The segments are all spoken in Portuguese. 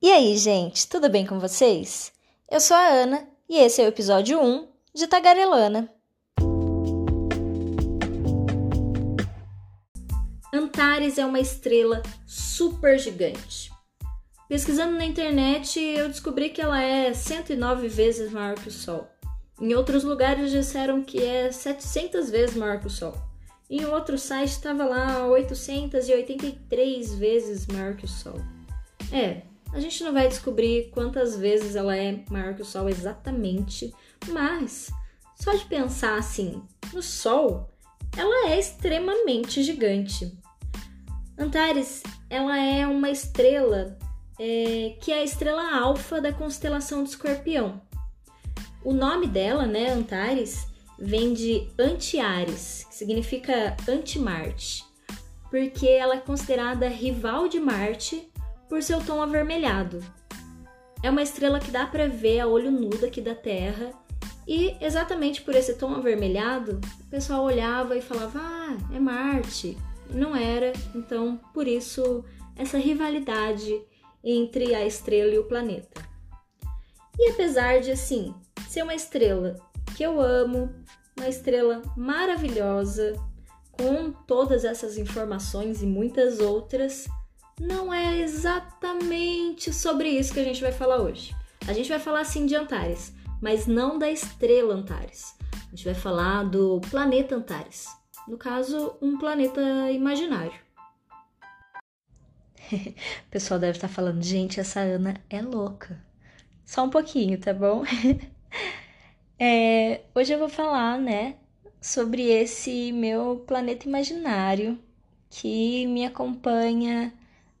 E aí, gente, tudo bem com vocês? Eu sou a Ana e esse é o episódio 1 de Tagarelana. Antares é uma estrela super gigante. Pesquisando na internet, eu descobri que ela é 109 vezes maior que o Sol. Em outros lugares disseram que é 700 vezes maior que o Sol. Em outro site estava lá 883 vezes maior que o Sol. É, a gente não vai descobrir quantas vezes ela é maior que o Sol exatamente, mas só de pensar assim no Sol, ela é extremamente gigante. Antares, ela é uma estrela é, que é a estrela alfa da constelação do Escorpião. O nome dela, né, Antares, vem de Antiares, que significa anti-Marte, porque ela é considerada rival de Marte por seu tom avermelhado. É uma estrela que dá para ver a olho nu daqui da Terra e exatamente por esse tom avermelhado, o pessoal olhava e falava: "Ah, é Marte". Não era, então por isso essa rivalidade entre a estrela e o planeta. E apesar de assim ser uma estrela que eu amo, uma estrela maravilhosa, com todas essas informações e muitas outras, não é exatamente sobre isso que a gente vai falar hoje. A gente vai falar sim de Antares, mas não da estrela Antares. A gente vai falar do planeta Antares. No caso, um planeta imaginário. o pessoal deve estar falando, gente, essa Ana é louca. Só um pouquinho, tá bom? É, hoje eu vou falar, né, sobre esse meu planeta imaginário que me acompanha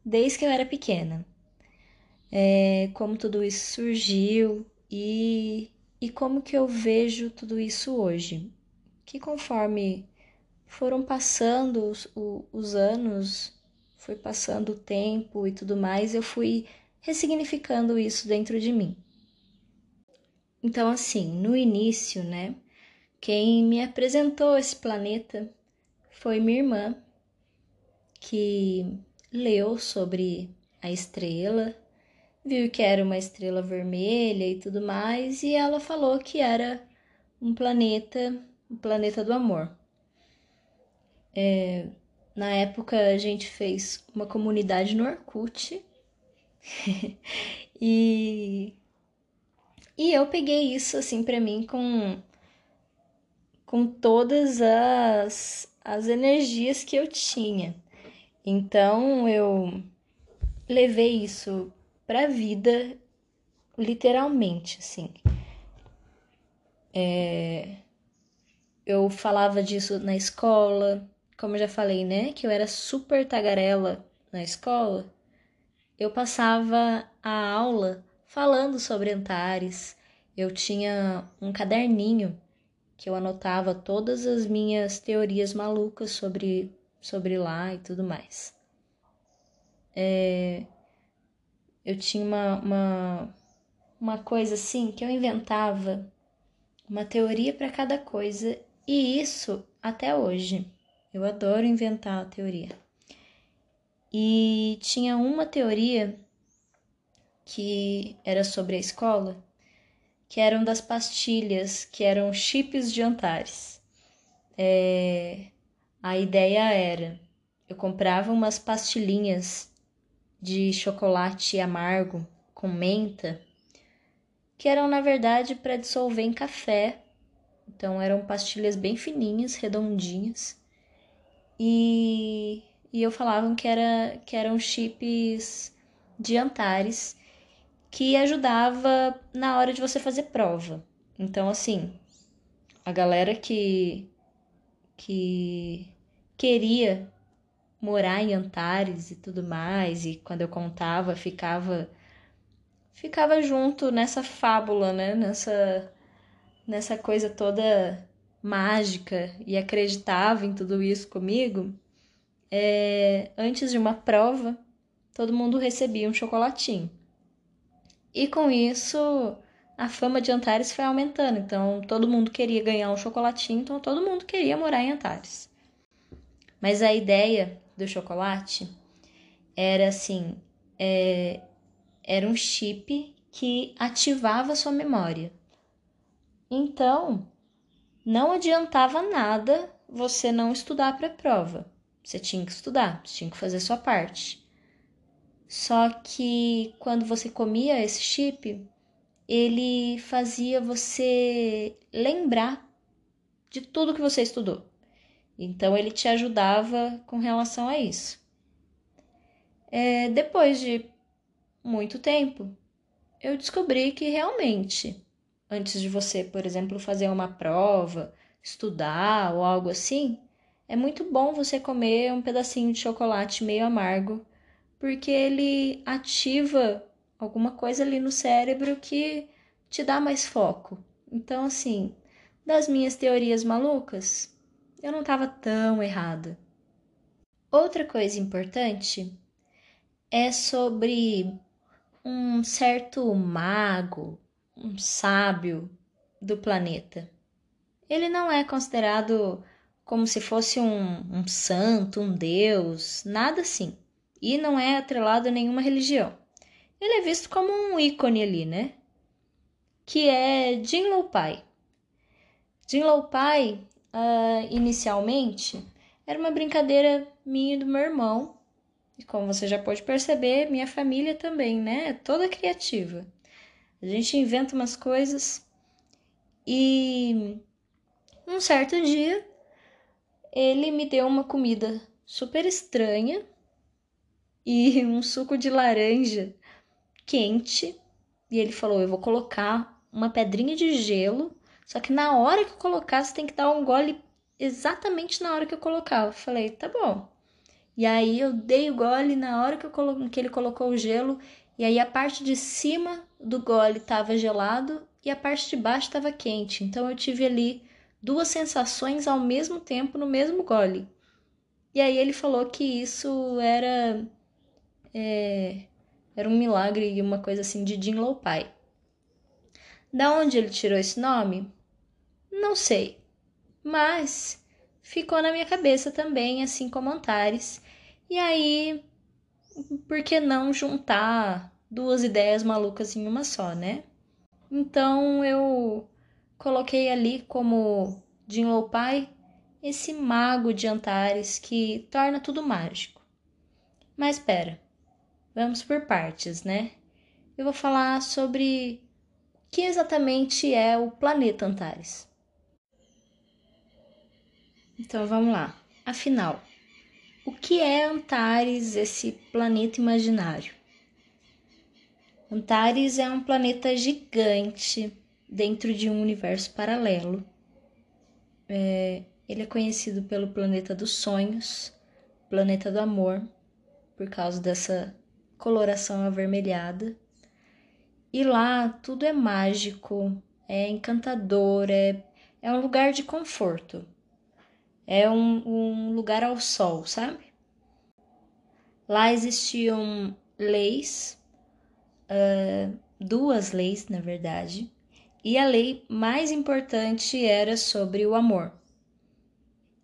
desde que eu era pequena. É, como tudo isso surgiu e, e como que eu vejo tudo isso hoje. Que conforme foram passando os, os anos, foi passando o tempo e tudo mais, eu fui ressignificando isso dentro de mim. Então, assim, no início, né, quem me apresentou esse planeta foi minha irmã, que leu sobre a estrela, viu que era uma estrela vermelha e tudo mais, e ela falou que era um planeta, um planeta do amor. É, na época a gente fez uma comunidade no Orkut e e eu peguei isso assim para mim com com todas as as energias que eu tinha. Então eu levei isso para a vida literalmente, assim. É, eu falava disso na escola, como eu já falei, né? Que eu era super tagarela na escola. Eu passava a aula falando sobre Antares. Eu tinha um caderninho que eu anotava todas as minhas teorias malucas sobre, sobre lá e tudo mais. É, eu tinha uma, uma, uma coisa assim que eu inventava uma teoria para cada coisa e isso até hoje. Eu adoro inventar a teoria. E tinha uma teoria que era sobre a escola, que eram das pastilhas, que eram chips de Antares. É, a ideia era, eu comprava umas pastilhinhas de chocolate amargo com menta, que eram na verdade para dissolver em café. Então eram pastilhas bem fininhas, redondinhas. E, e eu falavam que, era, que eram chips de Antares que ajudava na hora de você fazer prova. Então, assim, a galera que, que queria morar em Antares e tudo mais, e quando eu contava, ficava ficava junto nessa fábula, né? Nessa nessa coisa toda mágica e acreditava em tudo isso comigo. É, antes de uma prova, todo mundo recebia um chocolatinho. E com isso, a fama de Antares foi aumentando. Então, todo mundo queria ganhar um chocolatinho, então todo mundo queria morar em Antares. Mas a ideia do chocolate era assim: é, era um chip que ativava sua memória. Então, não adiantava nada você não estudar para a prova. Você tinha que estudar, você tinha que fazer sua parte. Só que quando você comia esse chip, ele fazia você lembrar de tudo que você estudou. Então ele te ajudava com relação a isso. É, depois de muito tempo, eu descobri que realmente, antes de você, por exemplo, fazer uma prova, estudar ou algo assim, é muito bom você comer um pedacinho de chocolate meio amargo, porque ele ativa alguma coisa ali no cérebro que te dá mais foco. Então, assim, das minhas teorias malucas, eu não estava tão errada. Outra coisa importante é sobre um certo mago, um sábio do planeta. Ele não é considerado como se fosse um, um santo, um deus, nada assim. E não é atrelado a nenhuma religião. Ele é visto como um ícone ali, né? Que é Jinlo Pai. Jinlo Pai, uh, inicialmente, era uma brincadeira minha e do meu irmão. E como você já pode perceber, minha família também, né? É toda criativa. A gente inventa umas coisas e um certo dia ele me deu uma comida super estranha e um suco de laranja quente. E ele falou: Eu vou colocar uma pedrinha de gelo, só que na hora que eu colocar, você tem que dar um gole exatamente na hora que eu colocar. Eu falei: Tá bom. E aí eu dei o gole na hora que, eu colo... que ele colocou o gelo, e aí a parte de cima do gole estava gelado e a parte de baixo estava quente. Então eu tive ali duas sensações ao mesmo tempo no mesmo gole. E aí ele falou que isso era é, era um milagre e uma coisa assim de Jin Pai. Da onde ele tirou esse nome? Não sei, mas ficou na minha cabeça também, assim como Antares. E aí, por que não juntar duas ideias malucas em uma só, né? Então eu coloquei ali como Jin Lo Pai esse mago de Antares que torna tudo mágico. Mas espera, Vamos por partes, né? Eu vou falar sobre o que exatamente é o planeta Antares. Então vamos lá. Afinal, o que é Antares, esse planeta imaginário? Antares é um planeta gigante dentro de um universo paralelo. É, ele é conhecido pelo planeta dos sonhos, planeta do amor, por causa dessa coloração avermelhada. E lá tudo é mágico, é encantador, é, é um lugar de conforto. É um, um lugar ao sol, sabe? Lá existiam leis, uh, duas leis, na verdade, e a lei mais importante era sobre o amor.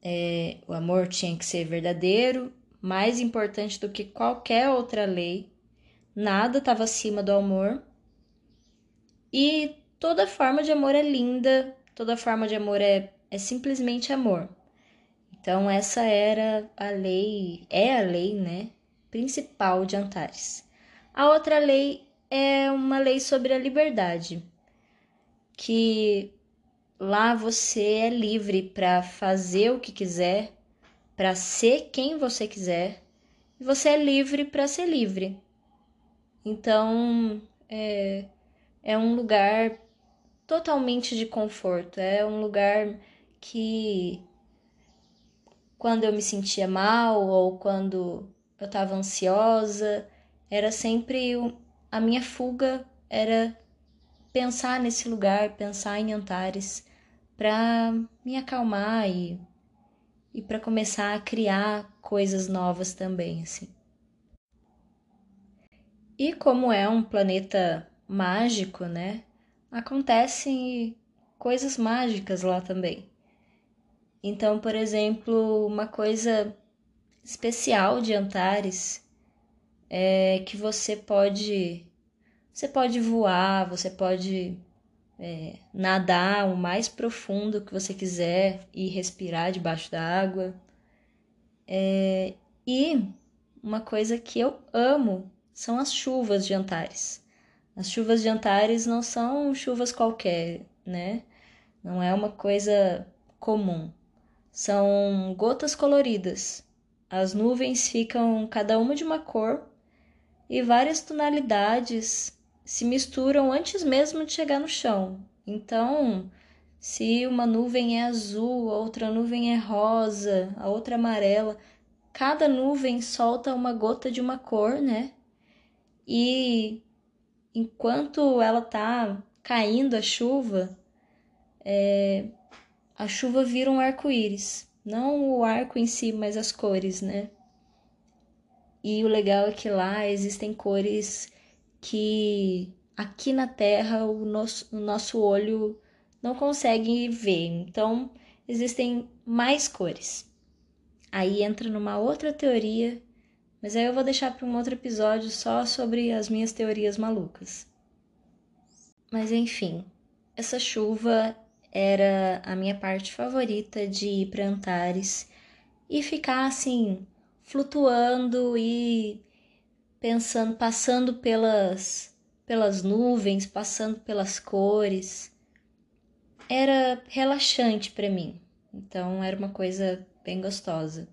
É, o amor tinha que ser verdadeiro, mais importante do que qualquer outra lei, nada estava acima do amor. E toda forma de amor é linda, toda forma de amor é, é simplesmente amor. Então, essa era a lei, é a lei, né, principal de Antares. A outra lei é uma lei sobre a liberdade, que lá você é livre para fazer o que quiser, para ser quem você quiser e você é livre para ser livre. Então, é, é um lugar totalmente de conforto, é um lugar que quando eu me sentia mal ou quando eu estava ansiosa, era sempre a minha fuga era pensar nesse lugar, pensar em Antares para me acalmar e e para começar a criar coisas novas também, assim. E como é um planeta mágico, né? Acontecem coisas mágicas lá também. Então, por exemplo, uma coisa especial de Antares é que você pode Você pode voar, você pode é, nadar o mais profundo que você quiser e respirar debaixo da água. É, e uma coisa que eu amo são as chuvas de Antares. As chuvas de Antares não são chuvas qualquer, né? Não é uma coisa comum. São gotas coloridas. As nuvens ficam cada uma de uma cor e várias tonalidades se misturam antes mesmo de chegar no chão. Então, se uma nuvem é azul, a outra nuvem é rosa, a outra amarela, cada nuvem solta uma gota de uma cor, né? E enquanto ela tá caindo a chuva, é, a chuva vira um arco-íris. Não o arco em si, mas as cores, né? E o legal é que lá existem cores que aqui na Terra o nosso, o nosso olho não consegue ver. Então, existem mais cores. Aí entra numa outra teoria, mas aí eu vou deixar para um outro episódio só sobre as minhas teorias malucas. Mas enfim, essa chuva era a minha parte favorita de ir para Antares e ficar assim, flutuando e pensando, passando pelas, pelas nuvens, passando pelas cores. Era relaxante para mim, então era uma coisa bem gostosa.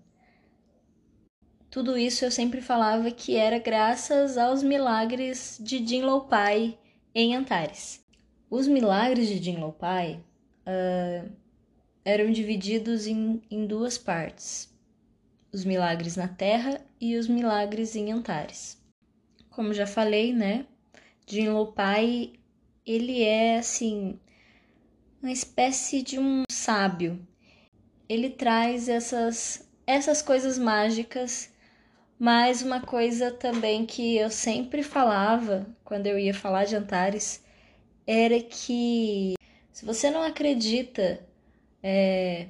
Tudo isso eu sempre falava que era graças aos milagres de Jinlo Pai em Antares. Os milagres de Jinlo Pai uh, eram divididos em, em duas partes: os milagres na Terra e os milagres em Antares. Como já falei, né? Jinlo Pai ele é assim uma espécie de um sábio. Ele traz essas essas coisas mágicas, mas uma coisa também que eu sempre falava quando eu ia falar de Antares era que se você não acredita é,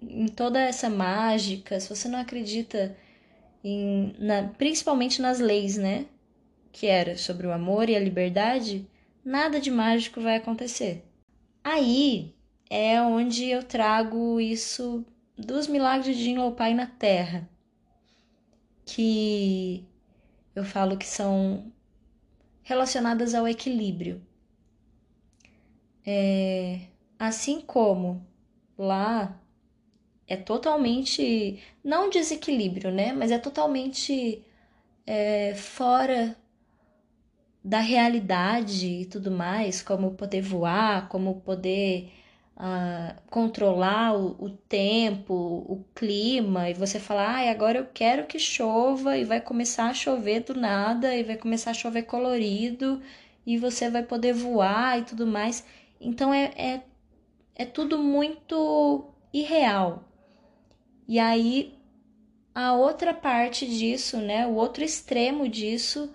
em toda essa mágica, se você não acredita em, na, principalmente nas leis, né? Que era sobre o amor e a liberdade, nada de mágico vai acontecer. Aí é onde eu trago isso dos milagres de Pai na Terra, que eu falo que são relacionadas ao equilíbrio. É, assim como lá é totalmente, não desequilíbrio, né? Mas é totalmente é, fora da realidade e tudo mais, como poder voar, como poder uh, controlar o, o, tempo, o clima, e você falar, ah, agora eu quero que chova, e vai começar a chover do nada, e vai começar a chover colorido, e você vai poder voar e tudo mais. Então é, é, é tudo muito irreal. E aí a outra parte disso, né, o outro extremo disso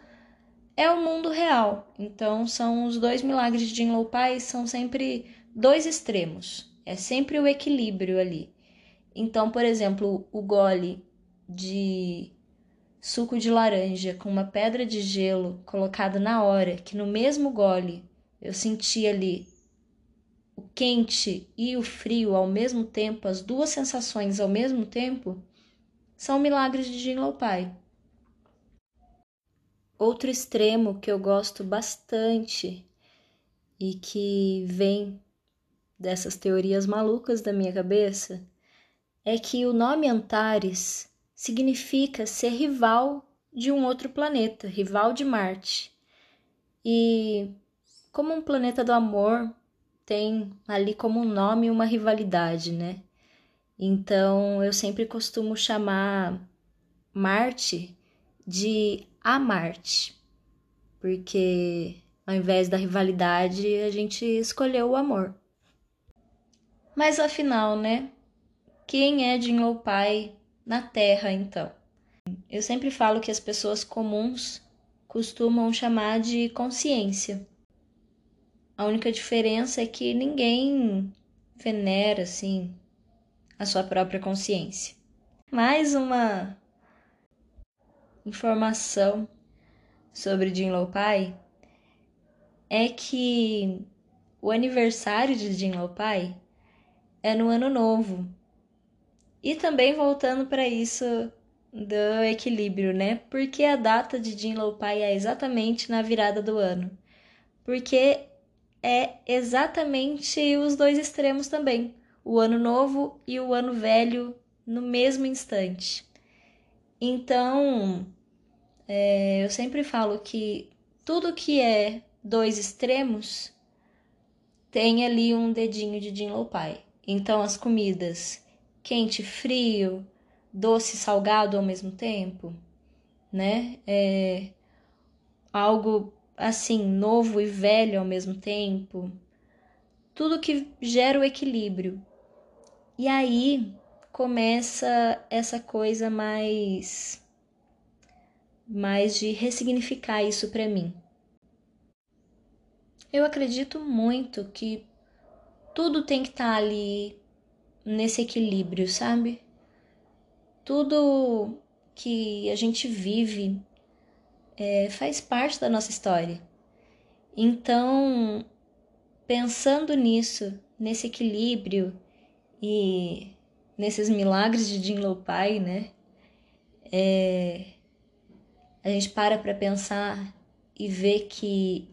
é o mundo real. Então são os dois milagres de Pai são sempre dois extremos. É sempre o equilíbrio ali. Então, por exemplo, o gole de suco de laranja com uma pedra de gelo colocada na hora, que no mesmo gole eu senti ali o quente e o frio ao mesmo tempo, as duas sensações ao mesmo tempo, são milagres de Jinlo Pai. Outro extremo que eu gosto bastante e que vem dessas teorias malucas da minha cabeça é que o nome Antares significa ser rival de um outro planeta, rival de Marte. E como um planeta do amor, tem ali como nome uma rivalidade, né? Então eu sempre costumo chamar Marte de a Marte, porque ao invés da rivalidade a gente escolheu o amor. Mas afinal, né? Quem é Jinlo Pai na Terra então? Eu sempre falo que as pessoas comuns costumam chamar de consciência. A única diferença é que ninguém venera assim a sua própria consciência. Mais uma informação sobre Jinlo Pai é que o aniversário de Jinlo Pai é no ano novo. E também voltando para isso do equilíbrio, né? Porque a data de Jinlo Pai é exatamente na virada do ano. Porque é exatamente os dois extremos também, o ano novo e o ano velho no mesmo instante. Então, é, eu sempre falo que tudo que é dois extremos tem ali um dedinho de Jinlo Pai. Então, as comidas quente, frio, doce, salgado ao mesmo tempo, né? É algo assim, novo e velho ao mesmo tempo. Tudo que gera o equilíbrio. E aí começa essa coisa mais mais de ressignificar isso para mim. Eu acredito muito que tudo tem que estar tá ali nesse equilíbrio, sabe? Tudo que a gente vive é, faz parte da nossa história. Então, pensando nisso, nesse equilíbrio e nesses milagres de Jinlo Pai, né? É, a gente para para pensar e ver que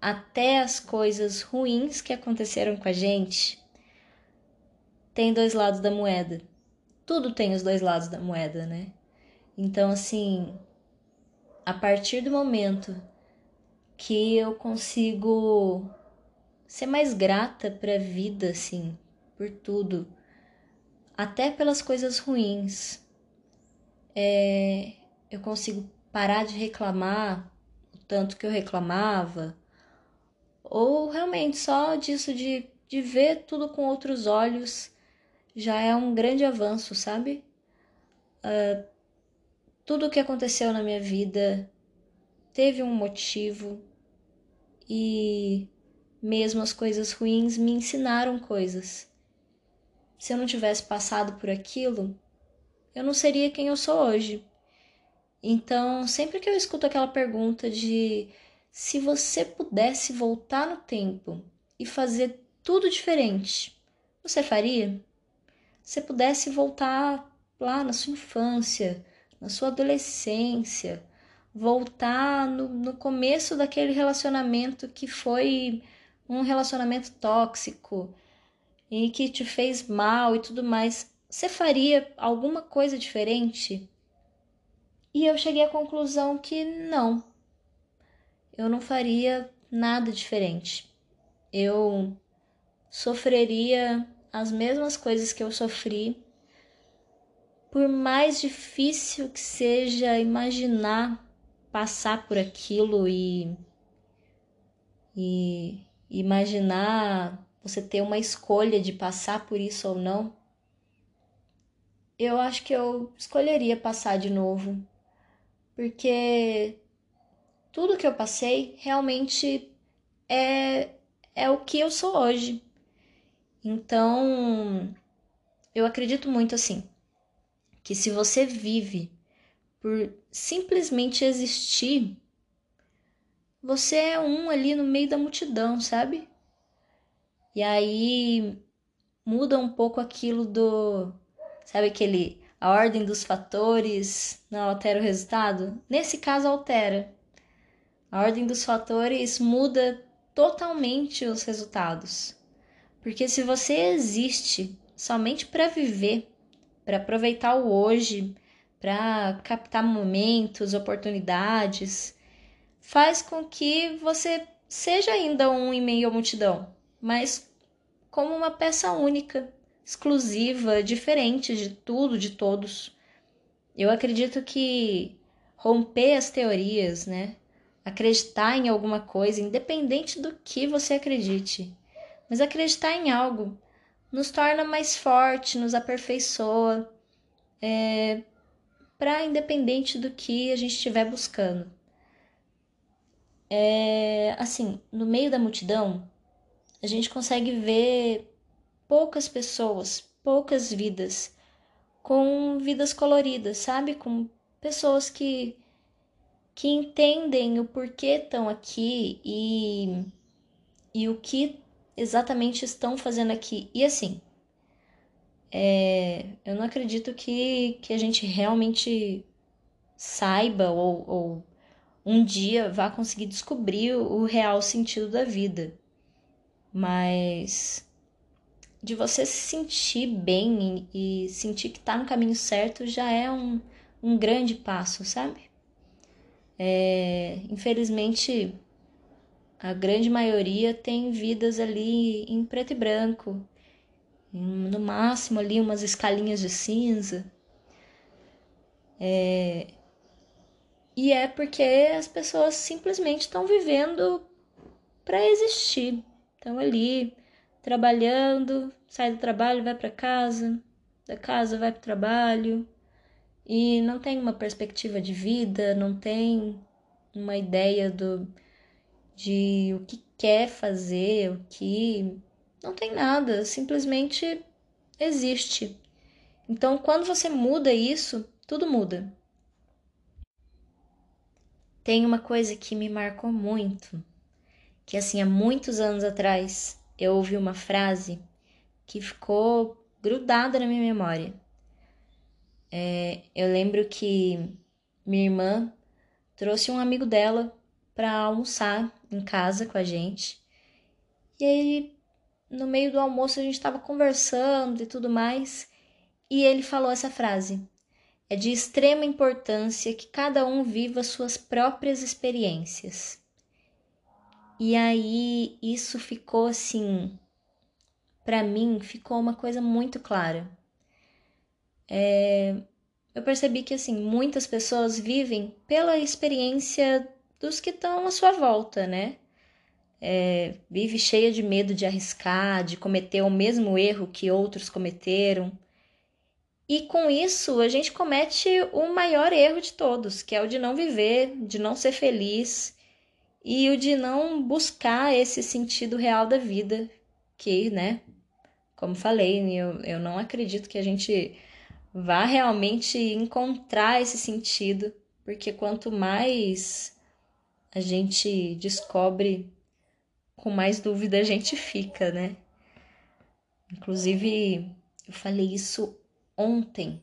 até as coisas ruins que aconteceram com a gente tem dois lados da moeda. Tudo tem os dois lados da moeda, né? Então, assim, a partir do momento que eu consigo ser mais grata para a vida, assim, por tudo, até pelas coisas ruins, é, eu consigo parar de reclamar o tanto que eu reclamava, ou realmente só disso de, de ver tudo com outros olhos já é um grande avanço, sabe? Uh, tudo o que aconteceu na minha vida teve um motivo e mesmo as coisas ruins me ensinaram coisas. Se eu não tivesse passado por aquilo, eu não seria quem eu sou hoje. Então, sempre que eu escuto aquela pergunta de se você pudesse voltar no tempo e fazer tudo diferente, você faria? Se pudesse voltar lá na sua infância, na sua adolescência, voltar no, no começo daquele relacionamento que foi um relacionamento tóxico e que te fez mal e tudo mais, você faria alguma coisa diferente? E eu cheguei à conclusão que não, eu não faria nada diferente. Eu sofreria as mesmas coisas que eu sofri por mais difícil que seja imaginar passar por aquilo e, e imaginar você ter uma escolha de passar por isso ou não, eu acho que eu escolheria passar de novo, porque tudo que eu passei realmente é, é o que eu sou hoje. Então, eu acredito muito assim que se você vive por simplesmente existir, você é um ali no meio da multidão, sabe? E aí muda um pouco aquilo do. Sabe aquele. A ordem dos fatores não altera o resultado? Nesse caso, altera. A ordem dos fatores muda totalmente os resultados. Porque se você existe somente para viver, para aproveitar o hoje, para captar momentos, oportunidades, faz com que você seja ainda um em meio à multidão, mas como uma peça única, exclusiva, diferente de tudo, de todos. Eu acredito que romper as teorias, né? Acreditar em alguma coisa, independente do que você acredite, mas acreditar em algo nos torna mais forte, nos aperfeiçoa, é, para independente do que a gente estiver buscando. É, assim, no meio da multidão, a gente consegue ver poucas pessoas, poucas vidas, com vidas coloridas, sabe? Com pessoas que que entendem o porquê estão aqui e, e o que exatamente estão fazendo aqui. E assim, é, eu não acredito que, que a gente realmente saiba ou, ou um dia vá conseguir descobrir o real sentido da vida. Mas de você se sentir bem e, sentir que tá no caminho certo já é um, um grande passo, sabe? É, infelizmente, a grande maioria tem vidas ali em preto e branco, no máximo ali umas escalinhas de cinza. É, e é porque as pessoas simplesmente estão vivendo para existir. Estão ali trabalhando, sai do trabalho, vai para casa, da casa vai para o trabalho e não tem uma perspectiva de vida, não tem uma ideia do de o que quer fazer, o que não tem nada, simplesmente existe. Então, quando você muda isso, tudo muda. Tem uma coisa que me marcou muito, que assim, há muitos anos atrás, eu ouvi uma frase que ficou grudada na minha memória. É, eu lembro que minha irmã trouxe um amigo dela para almoçar em casa com a gente. E aí, no meio do almoço, a gente estava conversando e tudo mais. E ele falou essa frase: é de extrema importância que cada um viva suas próprias experiências. E aí isso ficou assim, para mim ficou uma coisa muito clara. É, eu percebi que assim muitas pessoas vivem pela experiência dos que estão à sua volta, né? É, vive cheia de medo de arriscar, de cometer o mesmo erro que outros cometeram e com isso, a gente comete o maior erro de todos, que é o de não viver, de não ser feliz e o de não buscar esse sentido real da vida, que, né, como falei, eu, eu não acredito que a gente vá realmente encontrar esse sentido, porque quanto mais a gente descobre, com mais dúvida a gente fica, né? Inclusive, eu falei isso ontem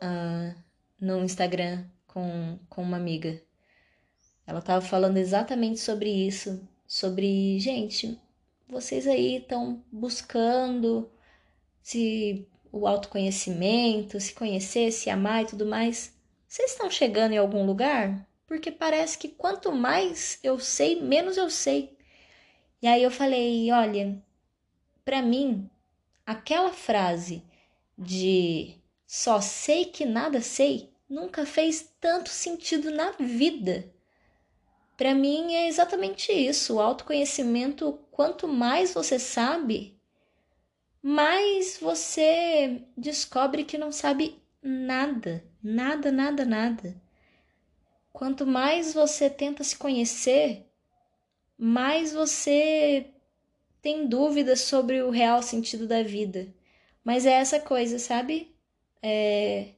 uh, no Instagram com, com uma amiga. Ela estava falando exatamente sobre isso, sobre, gente, vocês aí estão buscando se o autoconhecimento, se conhecer, se amar e tudo mais. Vocês estão chegando em algum lugar? Porque parece que quanto mais eu sei, menos eu sei. E aí eu falei, olha, para mim, aquela frase de só sei que nada sei nunca fez tanto sentido na vida. Para mim é exatamente isso. O autoconhecimento, quanto mais você sabe, mais você descobre que não sabe nada, nada, nada, nada. Quanto mais você tenta se conhecer, mais você tem dúvidas sobre o real sentido da vida. Mas é essa coisa, sabe? É...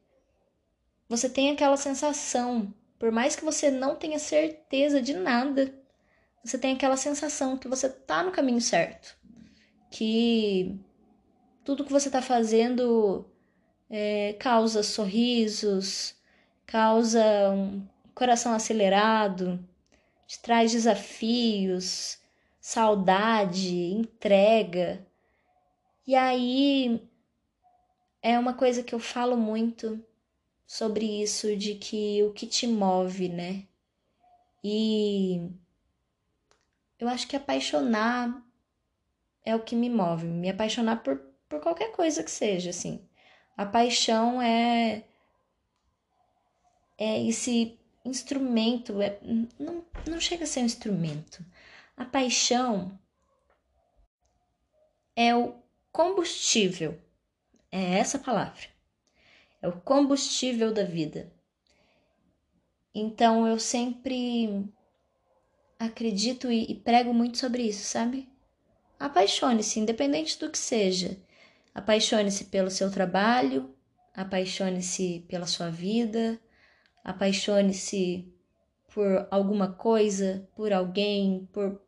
Você tem aquela sensação, por mais que você não tenha certeza de nada, você tem aquela sensação que você tá no caminho certo. Que tudo que você tá fazendo é, causa sorrisos, causa um coração acelerado, te traz desafios, saudade, entrega. E aí é uma coisa que eu falo muito sobre isso, de que o que te move, né? E eu acho que apaixonar é o que me move, me apaixonar por, por qualquer coisa que seja, assim. A paixão é é esse instrumento, é, não, não chega a ser um instrumento. A paixão é o combustível é essa palavra. É o combustível da vida. Então eu sempre acredito e, e prego muito sobre isso, sabe? Apaixone-se, independente do que seja. Apaixone-se pelo seu trabalho, apaixone-se pela sua vida, apaixone-se por alguma coisa, por alguém, por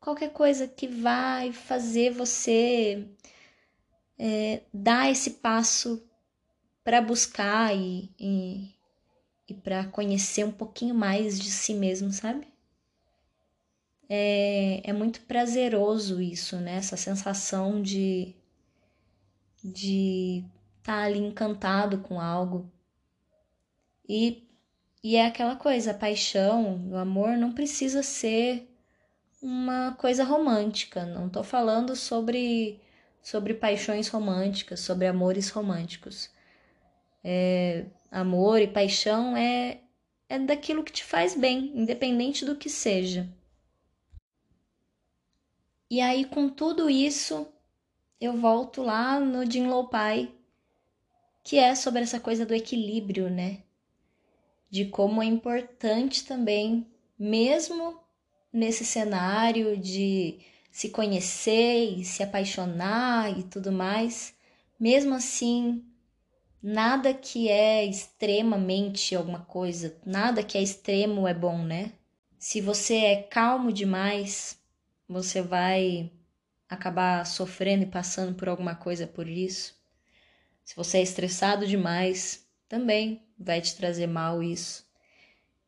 qualquer coisa que vai fazer você é, dar esse passo para buscar e, e, e para conhecer um pouquinho mais de si mesmo, sabe? É, é muito prazeroso isso, né? Essa sensação de de estar tá ali encantado com algo. E, e é aquela coisa, a paixão, o amor não precisa ser uma coisa romântica. Não tô falando sobre sobre paixões românticas, sobre amores românticos. É, amor e paixão é, é daquilo que te faz bem, independente do que seja. E aí, com tudo isso, eu volto lá no Jinlo Pai, que é sobre essa coisa do equilíbrio, né? De como é importante também, mesmo nesse cenário de se conhecer e se apaixonar e tudo mais, mesmo assim, nada que é extremamente alguma coisa, nada que é extremo é bom, né? Se você é calmo demais, você vai acabar sofrendo e passando por alguma coisa por isso. Se você é estressado demais, também vai te trazer mal isso.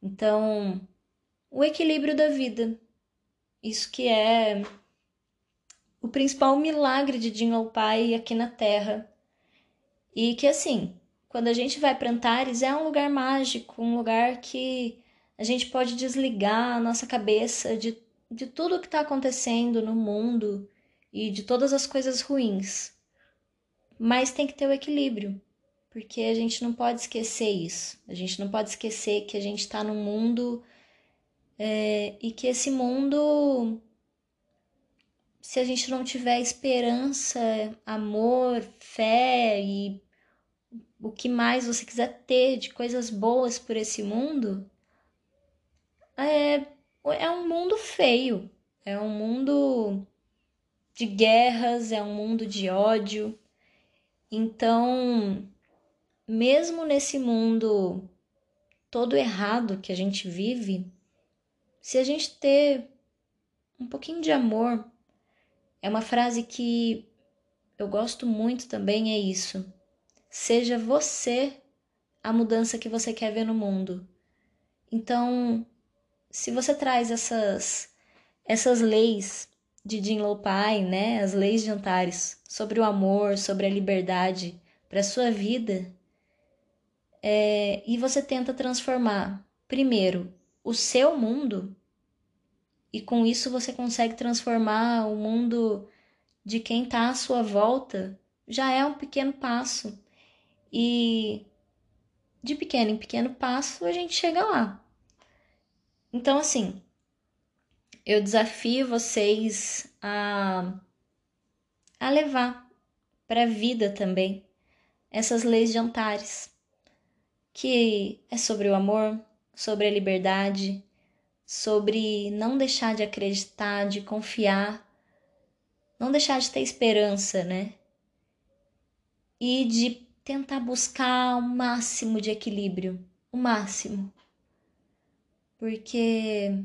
Então, o equilíbrio da vida. Isso que é o principal milagre de Jingle Pai aqui na Terra. E que assim, quando a gente vai para Antares é um lugar mágico, um lugar que a gente pode desligar a nossa cabeça de, de tudo que está acontecendo no mundo e de todas as coisas ruins. Mas tem que ter o equilíbrio, porque a gente não pode esquecer isso. A gente não pode esquecer que a gente está num mundo é, e que esse mundo se a gente não tiver esperança, amor, fé e o que mais você quiser ter de coisas boas por esse mundo, é, é um mundo feio, é um mundo de guerras, é um mundo de ódio. Então, mesmo nesse mundo todo errado que a gente vive, se a gente ter um pouquinho de amor, é uma frase que eu gosto muito também, é isso. Seja você a mudança que você quer ver no mundo. Então, se você traz essas essas leis de Jin Pai, né, as leis de Antares, sobre o amor, sobre a liberdade para sua vida, é, e você tenta transformar primeiro o seu mundo e com isso você consegue transformar o mundo de quem está à sua volta, já é um pequeno passo. E de pequeno em pequeno passo a gente chega lá. Então, assim, eu desafio vocês a, a levar para a vida também essas leis de Antares, que é sobre o amor, sobre a liberdade, sobre não deixar de acreditar, de confiar, não deixar de ter esperança, né? E de tentar buscar o máximo de equilíbrio, o máximo. Porque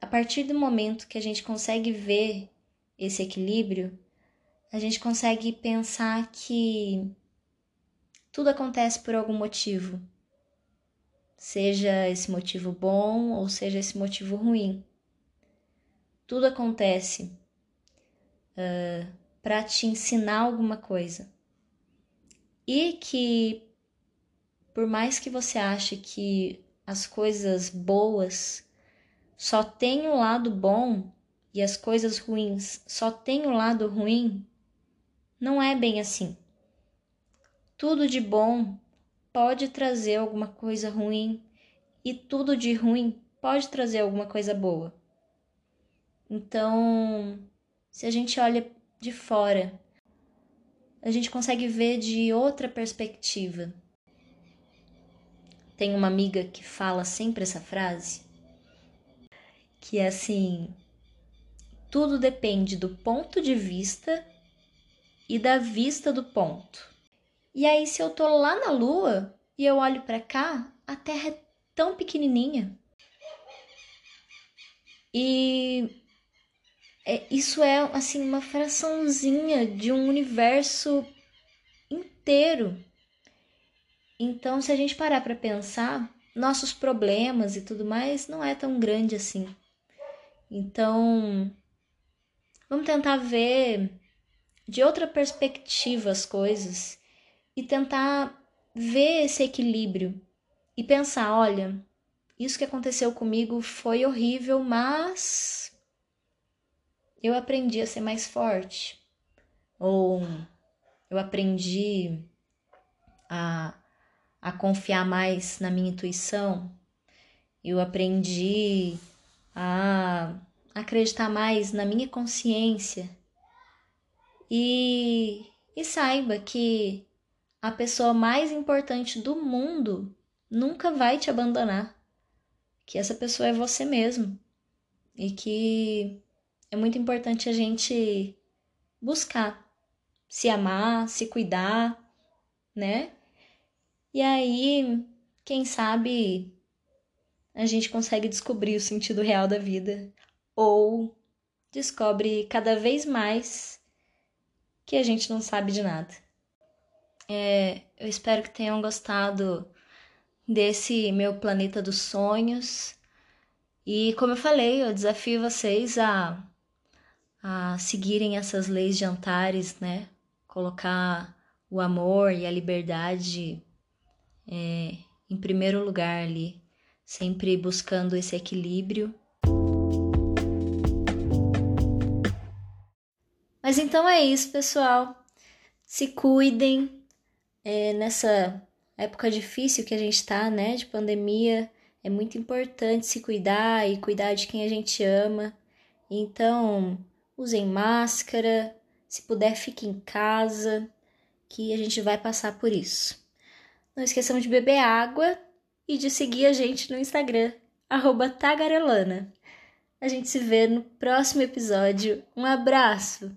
a partir do momento que a gente consegue ver esse equilíbrio, a gente consegue pensar que tudo acontece por algum motivo seja esse motivo bom ou seja esse motivo ruim. Tudo acontece uh, para te ensinar alguma coisa. E que, por mais que você ache que as coisas boas só têm o lado bom e as coisas ruins só têm o lado ruim, não é bem assim. Tudo de bom pode trazer alguma coisa ruim e tudo de ruim pode trazer alguma coisa boa. Então, se a gente olha de fora, a gente consegue ver de outra perspectiva. Tem uma amiga que fala sempre essa frase, que é assim: tudo depende do ponto de vista e da vista do ponto. E aí, se eu tô lá na lua e eu olho para cá, a Terra é tão pequenininha. E é, isso é assim uma fraçãozinha de um universo inteiro. Então, se a gente parar para pensar, nossos problemas e tudo mais não é tão grande assim. Então, vamos tentar ver de outra perspectiva as coisas e tentar ver esse equilíbrio e pensar, olha, isso que aconteceu comigo foi horrível, mas eu aprendi a ser mais forte. Ou eu aprendi a, a confiar mais na minha intuição. Eu aprendi a acreditar mais na minha consciência. E, e saiba que a pessoa mais importante do mundo nunca vai te abandonar. Que essa pessoa é você mesmo. E que é muito importante a gente buscar se amar, se cuidar, né? E aí, quem sabe a gente consegue descobrir o sentido real da vida ou descobre cada vez mais que a gente não sabe de nada. É, eu espero que tenham gostado desse meu planeta dos sonhos. E como eu falei, eu desafio vocês a, a seguirem essas leis de Antares, né? Colocar o amor e a liberdade é, em primeiro lugar ali, sempre buscando esse equilíbrio. Mas então é isso, pessoal. Se cuidem, é, nessa época difícil que a gente tá, né, de pandemia, é muito importante se cuidar e cuidar de quem a gente ama. Então, usem máscara, se puder, fique em casa, que a gente vai passar por isso. Não esqueçam de beber água e de seguir a gente no Instagram, tagarelana. A gente se vê no próximo episódio. Um abraço!